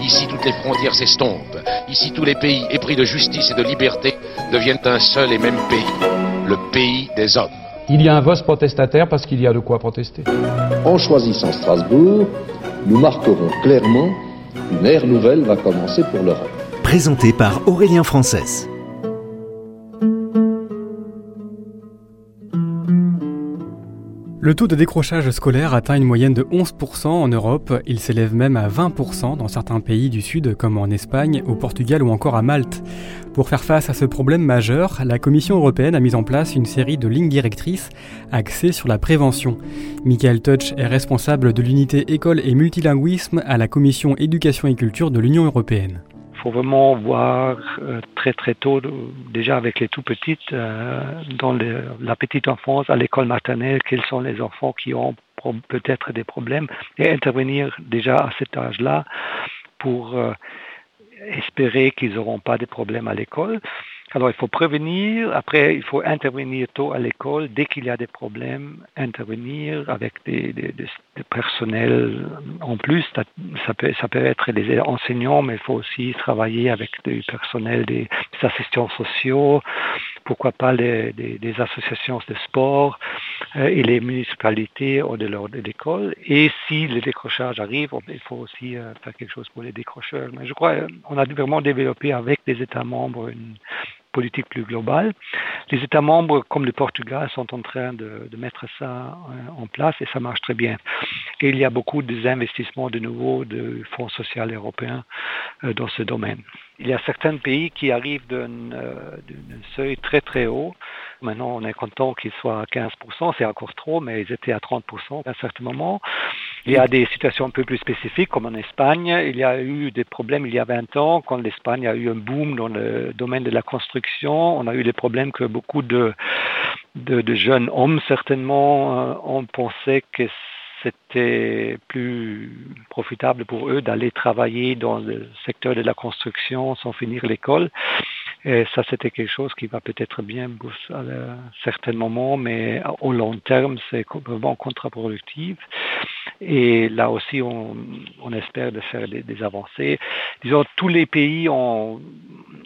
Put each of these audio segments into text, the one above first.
Ici, toutes les frontières s'estompent. Ici, tous les pays épris de justice et de liberté deviennent un seul et même pays, le pays des hommes. Il y a un vote protestataire parce qu'il y a de quoi protester. En choisissant Strasbourg, nous marquerons clairement qu'une ère nouvelle va commencer pour l'Europe. Présenté par Aurélien Frances. Le taux de décrochage scolaire atteint une moyenne de 11% en Europe. Il s'élève même à 20% dans certains pays du Sud, comme en Espagne, au Portugal ou encore à Malte. Pour faire face à ce problème majeur, la Commission européenne a mis en place une série de lignes directrices axées sur la prévention. Michael Touch est responsable de l'unité école et multilinguisme à la Commission éducation et culture de l'Union européenne. Il faut vraiment voir euh, très très tôt, déjà avec les tout petites, euh, dans la petite enfance, à l'école maternelle, quels sont les enfants qui ont peut-être des problèmes, et intervenir déjà à cet âge-là pour euh, espérer qu'ils n'auront pas de problèmes à l'école. Alors il faut prévenir, après il faut intervenir tôt à l'école, dès qu'il y a des problèmes, intervenir avec des, des, des, personnels en plus, ça peut, ça peut être des enseignants, mais il faut aussi travailler avec du personnel, des, assistants sociaux, pourquoi pas les, des, associations de sport euh, et les municipalités au delà de l'école. Et si le décrochage arrive, il faut aussi euh, faire quelque chose pour les décrocheurs. Mais je crois qu'on a vraiment développé avec les États membres une politique plus globale. Les États membres, comme le Portugal, sont en train de, mettre ça euh, en place et ça marche très bien. Et il y a beaucoup d'investissements de nouveau de fonds sociaux européens euh, dans ce domaine. Il y a certains pays qui arrivent d'un euh, seuil très très haut. Maintenant, on est content qu'ils soient à 15%, c'est encore trop, mais ils étaient à 30% à un certain moment. Il y a des situations un peu plus spécifiques, comme en Espagne. Il y a eu des problèmes il y a 20 ans, quand l'Espagne a eu un boom dans le domaine de la construction. On a eu des problèmes que beaucoup de, de, de jeunes hommes, certainement, euh, ont pensé que c'était plus profitable pour eux d'aller travailler dans le secteur de la construction sans finir l'école. Et ça, c'était quelque chose qui va peut-être bien à un certain moment, mais au long terme, c'est vraiment contre-productif. Et là aussi, on, on espère de faire des, des, avancées. Disons, tous les pays ont,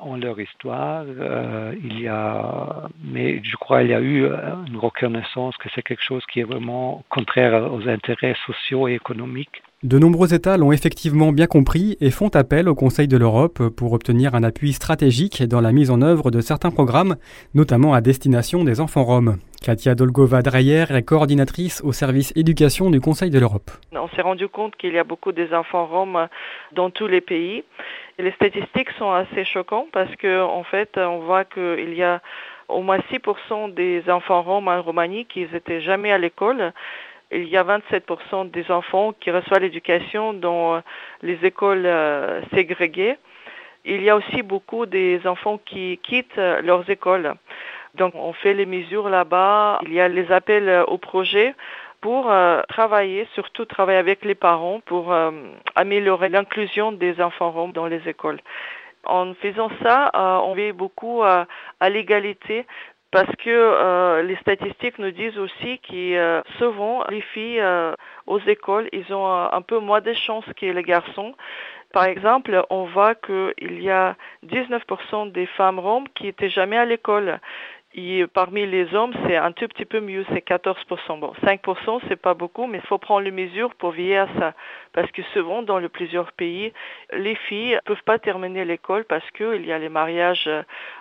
ont leur histoire. Euh, il y a, mais je crois qu'il y a eu une reconnaissance que c'est quelque chose qui est vraiment contraire aux intérêts sociaux et économiques. De nombreux États l'ont effectivement bien compris et font appel au Conseil de l'Europe pour obtenir un appui stratégique dans la mise en œuvre de certains programmes, notamment à destination des enfants roms. Katia Dolgova-Dreyer est coordinatrice au service éducation du Conseil de l'Europe. On s'est rendu compte qu'il y a beaucoup des enfants roms dans tous les pays. Les statistiques sont assez choquantes parce qu'en en fait, on voit qu'il y a au moins 6% des enfants roms en Roumanie qui n'étaient jamais à l'école il y a 27% des enfants qui reçoivent l'éducation dans les écoles euh, ségrégées. Il y a aussi beaucoup des enfants qui quittent leurs écoles. Donc on fait les mesures là-bas. Il y a les appels au projet pour euh, travailler, surtout travailler avec les parents pour euh, améliorer l'inclusion des enfants roms dans les écoles. En faisant ça, on veille beaucoup à l'égalité parce que euh, les statistiques nous disent aussi que euh, souvent les filles euh, aux écoles, ils ont un peu moins de chances que les garçons. Par exemple, on voit qu'il y a 19% des femmes roms qui étaient jamais à l'école. Et parmi les hommes, c'est un tout petit peu mieux, c'est 14%. Bon, 5%, c'est pas beaucoup, mais il faut prendre les mesures pour veiller à ça. Parce que souvent, dans plusieurs pays, les filles ne peuvent pas terminer l'école parce qu'il y a les mariages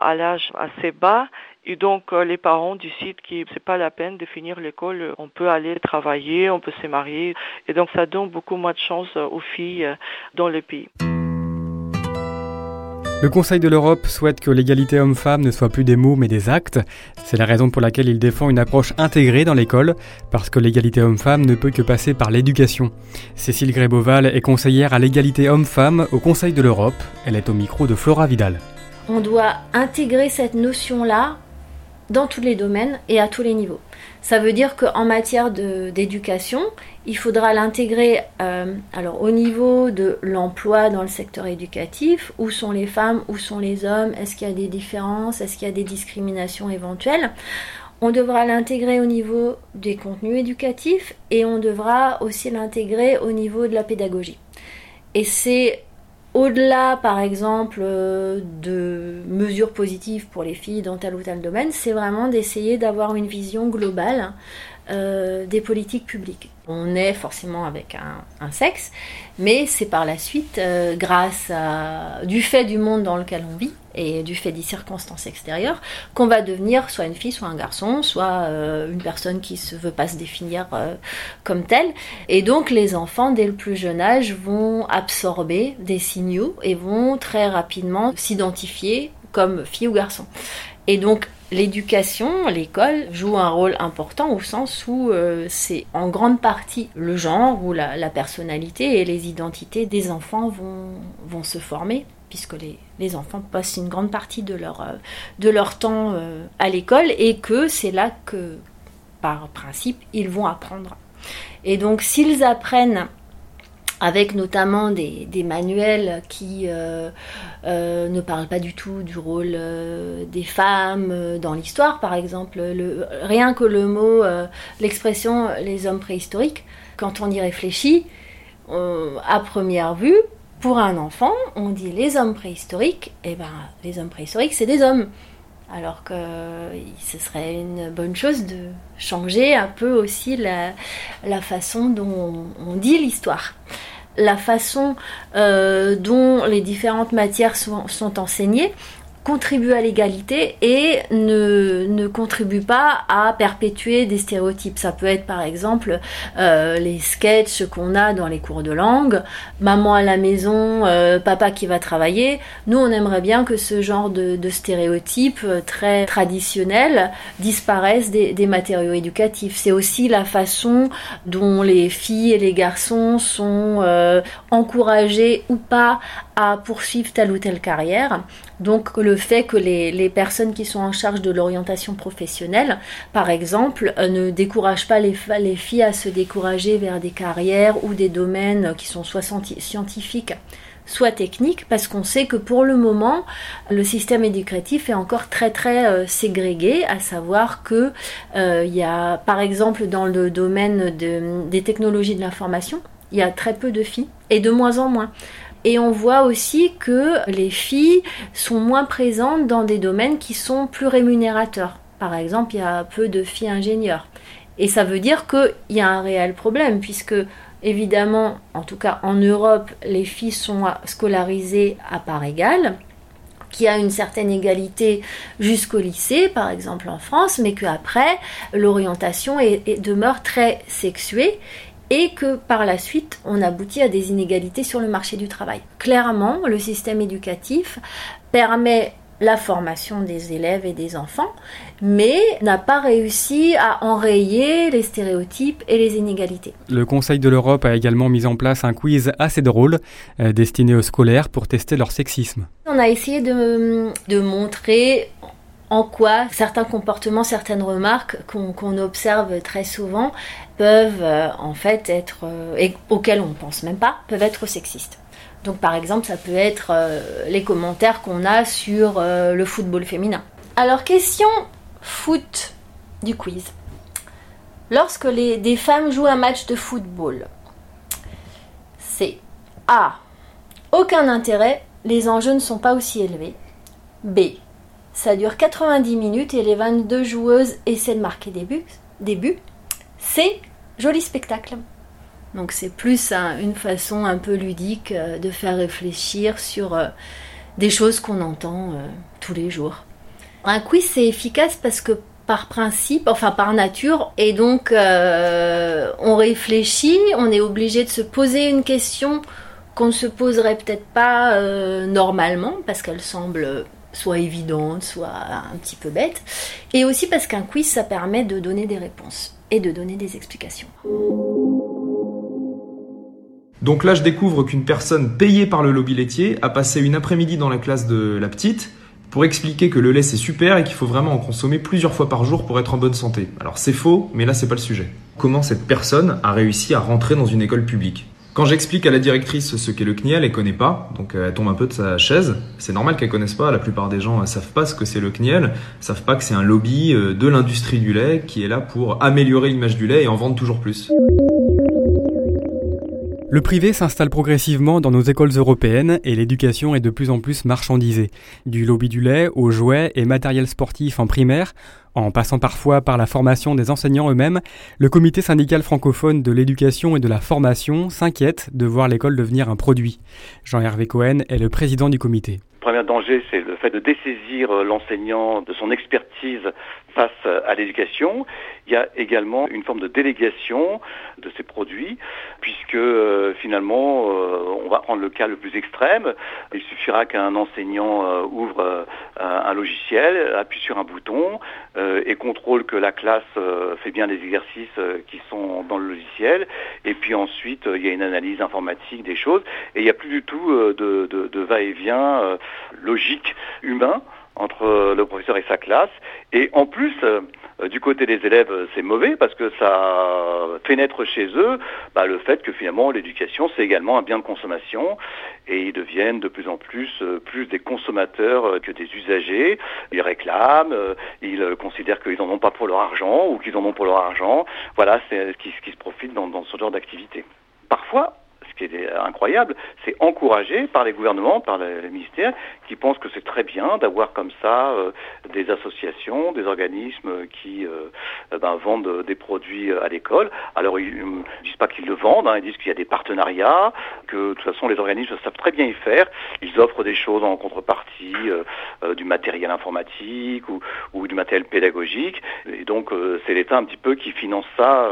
à l'âge assez bas et donc, euh, les parents décident que c'est pas la peine de finir l'école. On peut aller travailler, on peut se marier. Et donc, ça donne beaucoup moins de chance euh, aux filles euh, dans le pays. Le Conseil de l'Europe souhaite que l'égalité homme-femme ne soit plus des mots mais des actes. C'est la raison pour laquelle il défend une approche intégrée dans l'école, parce que l'égalité homme-femme ne peut que passer par l'éducation. Cécile Gréboval est conseillère à l'égalité homme-femme au Conseil de l'Europe. Elle est au micro de Flora Vidal. on doit intégrer cette notion-là dans tous les domaines et à tous les niveaux. Ça veut dire qu'en matière d'éducation, il faudra l'intégrer euh, alors au niveau de l'emploi dans le secteur éducatif, où sont les femmes, où sont les hommes, est-ce qu'il y a des différences, est-ce qu'il y a des discriminations éventuelles. On devra l'intégrer au niveau des contenus éducatifs et on devra aussi l'intégrer au niveau de la pédagogie. Et c'est au-delà, par exemple, euh, de mesures positives pour les filles dans tel ou tel domaine, c'est vraiment d'essayer d'avoir une vision globale euh, des politiques publiques. On est forcément avec un, sexe, mais c'est par la suite, euh, grâce à, du fait du monde dans lequel on vit et du fait des circonstances extérieures, qu'on va devenir soit une fille, soit un garçon, soit euh, une personne qui ne veut pas se définir comme telle. Et donc les enfants, dès le plus jeune âge, vont absorber des signaux et vont très rapidement s'identifier comme fille ou garçon. Et donc l'éducation, l'école joue un rôle important au sens où euh, c'est en grande partie le genre ou la, personnalité et les identités des enfants vont, vont se former puisque les, les, enfants passent une grande partie de leur, euh, de leur temps euh, à l'école et que c'est là que, par principe, ils vont apprendre. Et donc s'ils apprennent avec notamment des, manuels qui euh, euh, ne parlent pas du tout du rôle euh, des femmes dans l'histoire, par exemple. rien que le mot, l'expression les hommes préhistoriques, quand on y réfléchit, à première vue, pour un enfant, on dit les hommes préhistoriques, et eh ben les hommes préhistoriques, c'est des hommes. Alors que ce serait une bonne chose de changer un peu aussi la, façon dont on dit l'histoire. La façon euh, dont les différentes matières sont, sont enseignées contribue à l'égalité et ne, ne contribue pas à perpétuer des stéréotypes. Ça peut être par exemple euh, les sketchs qu'on a dans les cours de langue, maman à la maison, euh, papa qui va travailler. Nous, on aimerait bien que ce genre de, de stéréotypes euh, très traditionnels disparaissent des, des matériaux éducatifs. C'est aussi la façon dont les filles et les garçons sont euh, encouragés ou pas à poursuivre telle ou telle carrière. Donc le fait que les, personnes qui sont en charge de l'orientation professionnelle, par exemple, euh, ne découragent pas les, les, filles à se décourager vers des carrières ou des domaines qui sont soit scientifiques, soit techniques, parce qu'on sait que pour le moment, le système éducatif est encore très très euh, ségrégué, à savoir que euh, il y a, par exemple, dans le domaine des technologies de l'information, il y a très peu de filles et de moins en moins. Et on voit aussi que les filles sont moins présentes dans des domaines qui sont plus rémunérateurs. Par exemple, il y a peu de filles ingénieurs. Et ça veut dire qu'il y a un réel problème, puisque évidemment, en tout cas en Europe, les filles sont scolarisées à part égale qu'il y a une certaine égalité jusqu'au lycée, par exemple en France, mais qu'après, l'orientation demeure très sexuée et que par la suite, on aboutit à des inégalités sur le marché du travail. Clairement, le système éducatif permet la formation des élèves et des enfants, mais n'a pas réussi à enrayer les stéréotypes et les inégalités. Le Conseil de l'Europe a également mis en place un quiz assez drôle euh, destiné aux scolaires pour tester leur sexisme. On a essayé de, de montrer en quoi certains comportements, certaines remarques qu'on observe très souvent peuvent euh, en fait être, euh, et auxquels on ne pense même pas, peuvent être sexistes. Donc par exemple, ça peut être euh, les commentaires qu'on a sur le football féminin. Alors question foot du quiz. Lorsque les, des femmes jouent un match de football, c'est A. Aucun intérêt, les enjeux ne sont pas aussi élevés. B. Ça dure 90 minutes et les 22 joueuses essaient de marquer des buts. Des buts. C'est joli spectacle. Donc c'est plus une façon un peu ludique euh, de faire réfléchir sur euh, des choses qu'on entend euh, tous les jours. Un quiz c'est efficace parce que par principe, enfin par nature, et donc on réfléchit, on est obligé de se poser une question qu'on ne se poserait peut-être pas normalement parce qu'elle semble soit évidente, soit un petit peu bête, et aussi parce qu'un quiz, ça permet de donner des réponses et de donner des explications. Donc là, je découvre qu'une personne payée par le lobby laitier a passé une après-midi dans la classe de la petite pour expliquer que le lait c'est super et qu'il faut vraiment en consommer plusieurs fois par jour pour être en bonne santé. Alors c'est faux, mais là c'est pas le sujet. Comment cette personne a réussi à rentrer dans une école publique? Quand j'explique à la directrice ce qu'est le CNIEL, elle connaît pas, donc euh, elle tombe un peu de sa chaise. C'est normal qu'elle connaisse pas, la plupart des gens ne savent pas ce que c'est le CNIEL, savent pas que c'est un lobby euh, de l'industrie du lait qui est là pour améliorer l'image du lait et en vendre toujours plus. Le privé s'installe progressivement dans nos écoles européennes et l'éducation est de plus en plus marchandisée. Du lobby du lait aux jouets et matériel sportif en primaire, en passant parfois par la formation des enseignants eux-mêmes, le comité syndical francophone de l'éducation et de la formation s'inquiète de voir l'école devenir un produit. Jean-Hervé Cohen est le président du comité. Le premier danger, c'est le fait de dessaisir l'enseignant de son expertise face à l'éducation. Il y a également une forme de délégation de ces produits, puisque euh, finalement, euh, on va prendre le cas le plus extrême. Il suffira qu'un enseignant euh, ouvre un logiciel, appuie sur un bouton et contrôle que la classe fait bien les exercices qui sont dans le logiciel. Et puis ensuite, il y a une analyse informatique des choses. Et il n'y a plus du tout de, de va-et-vient logique humain entre le professeur et sa classe. Et en plus, euh, du côté des élèves, c'est mauvais parce que ça fait naître chez eux bah, le fait que finalement l'éducation, c'est également un bien de consommation et ils deviennent de plus en plus euh, plus des consommateurs euh, que des usagers. Ils réclament, ils considèrent qu'ils n'en ont pas pour leur argent ou qu'ils en ont pour leur argent. Voilà, c'est ce qui, se profite dans ce genre d'activité. Parfois, ce qui est incroyable, c'est encouragé par les gouvernements, par les ministères, qui pensent que c'est très bien d'avoir comme ça euh, des associations, des organismes qui euh, ben, vendent des produits à l'école. Alors ils ne disent pas qu'ils le vendent, hein, ils disent qu'il y a des partenariats, que de toute façon les organismes savent très bien y faire. Ils offrent des choses en contrepartie, euh, du matériel informatique ou, du matériel pédagogique. Et donc c'est l'État un petit peu qui finance ça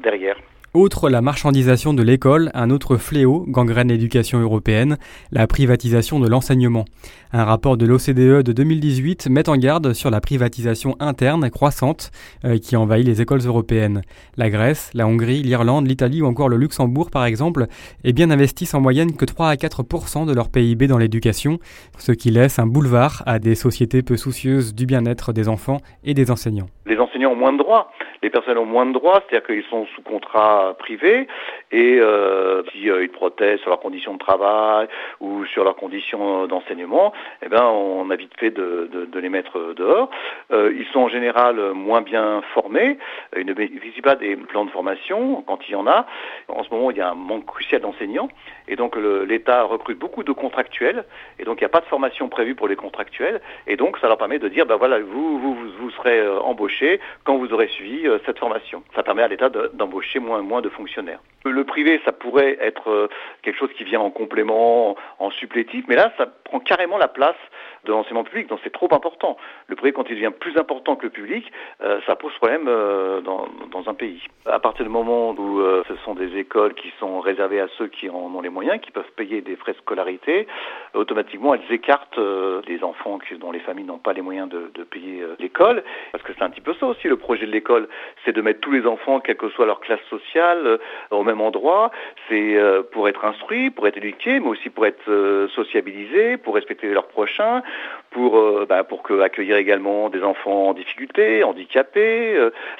derrière. Outre la marchandisation de l'école, un autre fléau gangrène l'éducation européenne, la privatisation de l'enseignement. Un rapport de l'OCDE de 2018 met en garde sur la privatisation interne croissante euh, qui envahit les écoles européennes. La Grèce, la Hongrie, l'Irlande, l'Italie ou encore le Luxembourg par exemple, eh bien n'investissent en moyenne que 3 à 4 de leur PIB dans l'éducation, ce qui laisse un boulevard à des sociétés peu soucieuses du bien-être des enfants et des enseignants. Les enseignants ont moins de droits les personnes ont moins de droits, c'est-à-dire qu'ils sont sous contrat privé et euh, si euh, ils protestent sur leurs conditions de travail ou sur leurs conditions d'enseignement, eh ben on a vite fait de, les mettre dehors. Euh, ils sont en général moins bien formés, ils ne bénéficient pas des plans de formation quand il y en a. En ce moment, il y a un manque crucial d'enseignants et donc l'État recrute beaucoup de contractuels et donc il n'y a pas de formation prévue pour les contractuels et donc ça leur permet de dire ben voilà vous vous, vous serez embauchés quand vous aurez suivi cette formation. Ça permet à l'État d'embaucher moins de fonctionnaires. Le privé, ça pourrait être euh, quelque chose qui vient en complément, en supplétif, mais là, ça prend carrément la place de l'enseignement public, donc c'est trop important. Le privé, quand il devient plus important que le public, euh, ça pose problème euh, dans, un pays. À partir du moment où ce sont des écoles qui sont réservées à ceux qui en ont les moyens, qui peuvent payer des frais de scolarité, automatiquement, elles écartent des enfants dont les familles n'ont pas les moyens de, de payer l'école, parce que c'est un petit peu ça aussi, le projet de l'école, c'est de mettre tous les enfants, quelle que soit leur classe sociale, au même endroit. C'est euh, pour être instruit, pour être éduqué, mais aussi pour être euh, sociabilisé, pour respecter leurs prochains, pour, euh, bah, pour que, accueillir également des enfants en difficulté, handicapés.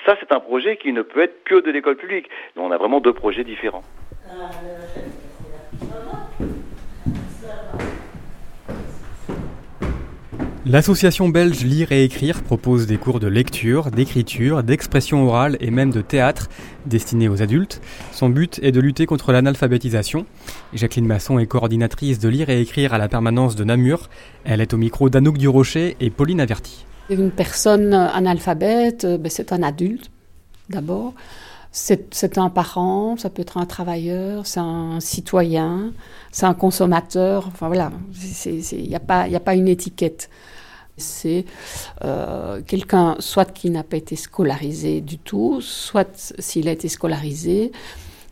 ça, c'est un projet qui ne peut être que de l'école publique. on a vraiment deux projets différents. L'association belge Lire et Écrire propose des cours de lecture, d'écriture, d'expression orale et même de théâtre destinés aux adultes. Son but est de lutter contre l'analphabétisation. Jacqueline Masson est coordinatrice de Lire et Écrire à la permanence de Namur. Elle est au micro d'Anouk Durocher et Pauline Averti. Une personne analphabète, ben, c'est un adulte d'abord. C'est un parent, ça peut être un travailleur, c'est un citoyen, c'est un consommateur. Enfin voilà, il n'y a, pas, a pas une étiquette. C'est euh, quelqu'un soit qui n'a pas été scolarisé du tout, soit s'il a été scolarisé,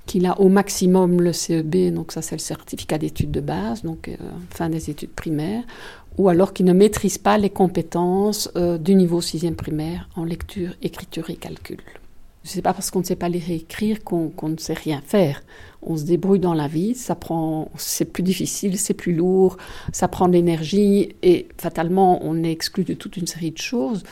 qu'il a au maximum le CEB, donc ça c'est le certificat d'études de base, donc euh, fin des études primaires, ou alors qui ne maîtrise pas les compétences euh, du niveau 6e primaire en lecture, écriture et calcul. C'est pas parce qu'on ne sait pas lire et écrire qu'on ne sait rien faire. On se débrouille dans la vie, ça prend, c'est plus difficile, c'est plus lourd, ça prend de l'énergie et fatalement on est exclu de toute une série de choses.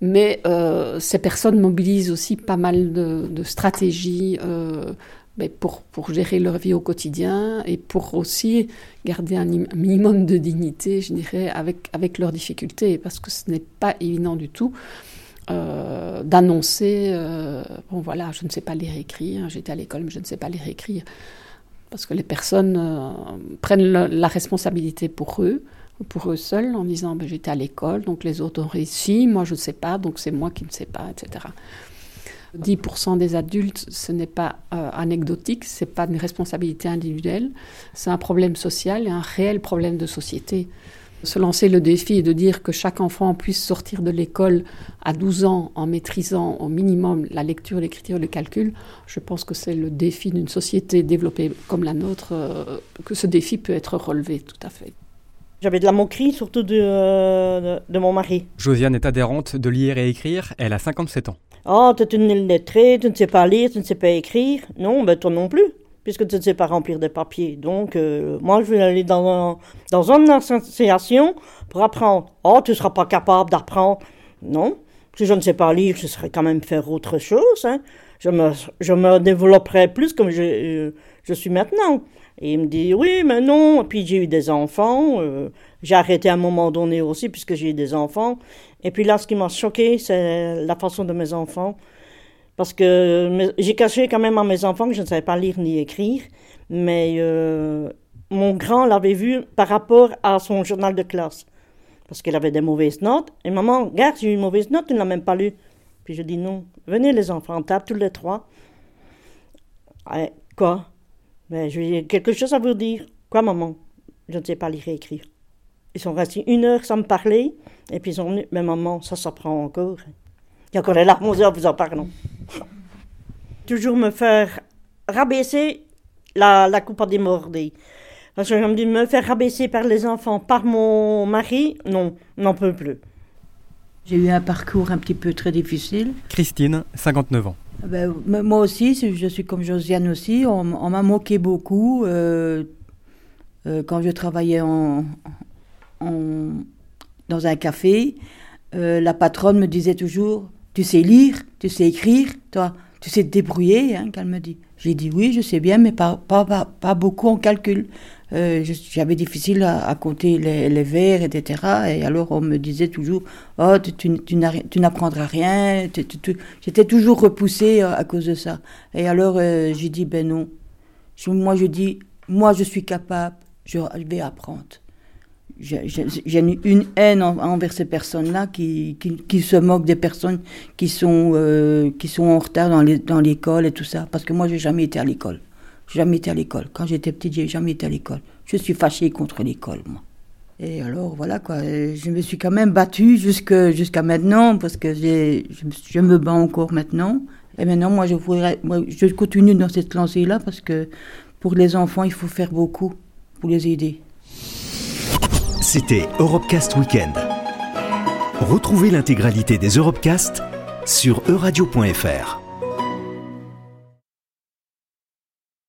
Mais euh, ces personnes mobilisent aussi pas mal de, stratégies euh, ben, pour, gérer leur vie au quotidien et pour aussi garder un minimum de dignité, je dirais, avec, avec leurs difficultés, parce que ce n'est pas évident du tout. Euh, d'annoncer, bon voilà, je ne sais pas lire écrire, j'étais à l'école mais je ne sais pas et écrire, parce que les personnes prennent la responsabilité pour eux, pour eux seuls en disant ben, j'étais à l'école, donc les autres ont réussi, moi je ne sais pas, donc c'est moi qui ne sais pas, etc. 10% des adultes, ce n'est pas euh, anecdotique, ce n'est pas une responsabilité individuelle, c'est un problème social et un réel problème de société. Se lancer le défi et de dire que chaque enfant puisse sortir de l'école à 12 ans en maîtrisant au minimum la lecture, l'écriture, le calcul, je pense que c'est le défi d'une société développée comme la nôtre, euh, que ce défi peut être relevé tout à fait. J'avais de la moquerie, surtout de, de, mon mari. Josiane est adhérente de lire et écrire. Elle a 57 ans. Oh, tu es une lettrée, tu ne sais pas lire, tu ne sais pas écrire. Non, ben toi non plus, puisque tu ne sais pas remplir des papiers. Donc, euh, moi, je vais aller dans, dans une association pour apprendre. Oh, tu ne seras pas capable d'apprendre. Non, si je ne sais pas lire, je saurais quand même faire autre chose. Hein. Je, me, je me développerai plus comme je, euh, je suis maintenant. Et il me dit oui, mais non. puis j'ai eu des enfants. Euh, j'ai arrêté à un moment donné aussi puisque j'ai eu des enfants. Et puis là, ce qui m'a choqué, c'est la façon de mes enfants. Parce que j'ai caché quand même à mes enfants que je ne savais pas lire ni écrire. Mais euh, mon grand l'avait vu par rapport à son journal de classe. Parce qu'il avait des mauvaises notes. Et maman, regarde, j'ai eu une mauvaise note, tu ne l'as même pas lu. Puis je dis non, venez les enfants, on tape tous les trois. Eh, quoi? Mais j'ai quelque chose à vous dire. Quoi, maman? Je ne sais pas lire et écrire. Ils sont restés une heure sans me parler, et puis ils sont venus. Mais maman, ça s'apprend encore. Il y a encore les larmes aux yeux en vous en parlant. Toujours me faire rabaisser la, la coupe à démorder. Parce que je me dis, me faire rabaisser par les enfants, par mon mari, non, n'en peux plus. J'ai eu un parcours un petit peu très difficile. Christine, 59 ans. Ah ben, moi aussi, je suis comme Josiane aussi. On, m'a moqué beaucoup euh, euh, quand je travaillais en, dans un café. Euh, la patronne me disait toujours Tu sais lire, tu sais écrire, toi, tu sais te débrouiller, hein, qu'elle me dit. J'ai dit Oui, je sais bien, mais pas, pas, pas beaucoup en calcul. Euh, j'avais difficile à, compter les, les, vers, etc. Et alors on me disait toujours, oh, tu, tu, n'apprendras rien. J'étais toujours repoussée euh, à cause de ça. Et alors euh, j'ai dit, ben non. moi je dis, moi je suis capable, je, vais apprendre. J'ai une haine envers ces personnes-là qui, qui, se moquent des personnes qui sont, qui sont en retard dans l'école et tout ça. Parce que moi, j'ai jamais été à l'école jamais été à l'école. Quand j'étais petite, j'ai jamais été à l'école. Je suis fâchée contre l'école, moi. Et alors, voilà, quoi. Je me suis quand même battue jusqu'à maintenant, parce que je, je, me bats encore maintenant. Et maintenant, moi, je voudrais, moi, je continue dans cette lancée-là, parce que pour les enfants, il faut faire beaucoup pour les aider. C'était Europecast Weekend. Retrouvez l'intégralité des Europecast sur euradio.fr.